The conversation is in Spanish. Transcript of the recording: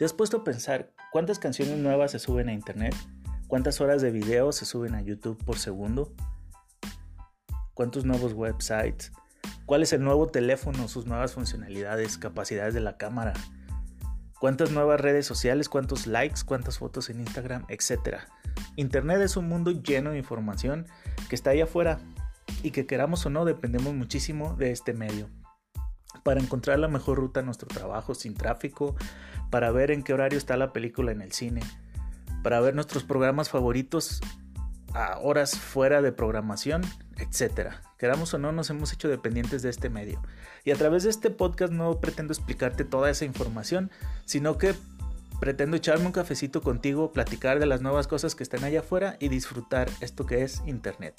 ¿Te has puesto a pensar cuántas canciones nuevas se suben a internet? ¿Cuántas horas de video se suben a YouTube por segundo? ¿Cuántos nuevos websites? ¿Cuál es el nuevo teléfono, sus nuevas funcionalidades, capacidades de la cámara? ¿Cuántas nuevas redes sociales? ¿Cuántos likes? ¿Cuántas fotos en Instagram? Etcétera. Internet es un mundo lleno de información que está allá afuera y que queramos o no dependemos muchísimo de este medio para encontrar la mejor ruta a nuestro trabajo sin tráfico, para ver en qué horario está la película en el cine, para ver nuestros programas favoritos a horas fuera de programación, etc. Queramos o no, nos hemos hecho dependientes de este medio. Y a través de este podcast no pretendo explicarte toda esa información, sino que pretendo echarme un cafecito contigo, platicar de las nuevas cosas que están allá afuera y disfrutar esto que es Internet.